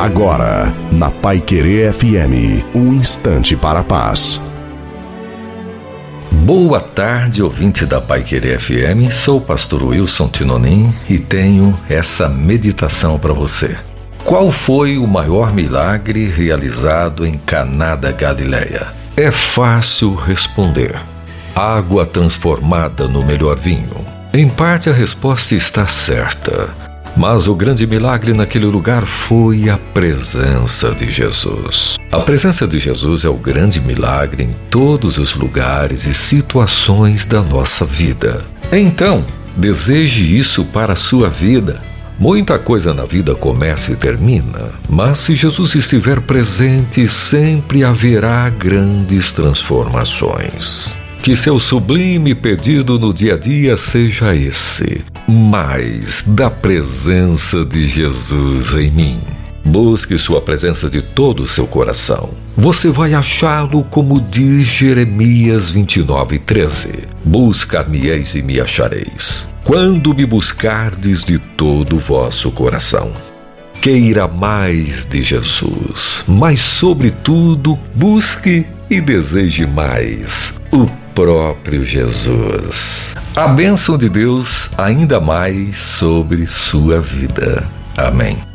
Agora, na Pai Querer FM, um instante para a paz. Boa tarde, ouvinte da Pai Querer FM. Sou o pastor Wilson Tinonim e tenho essa meditação para você. Qual foi o maior milagre realizado em Caná da Galileia? É fácil responder. Água transformada no melhor vinho. Em parte a resposta está certa. Mas o grande milagre naquele lugar foi a presença de Jesus. A presença de Jesus é o grande milagre em todos os lugares e situações da nossa vida. Então, deseje isso para a sua vida. Muita coisa na vida começa e termina, mas se Jesus estiver presente, sempre haverá grandes transformações. Que seu sublime pedido no dia a dia seja esse: mais da presença de Jesus em mim. Busque sua presença de todo o seu coração. Você vai achá-lo como diz Jeremias 29, 13. Buscar-me-eis e me achareis. Quando me buscardes de todo o vosso coração. Queira mais de Jesus, mas, sobretudo, busque e deseje mais o próprio Jesus. A bênção de Deus ainda mais sobre sua vida. Amém.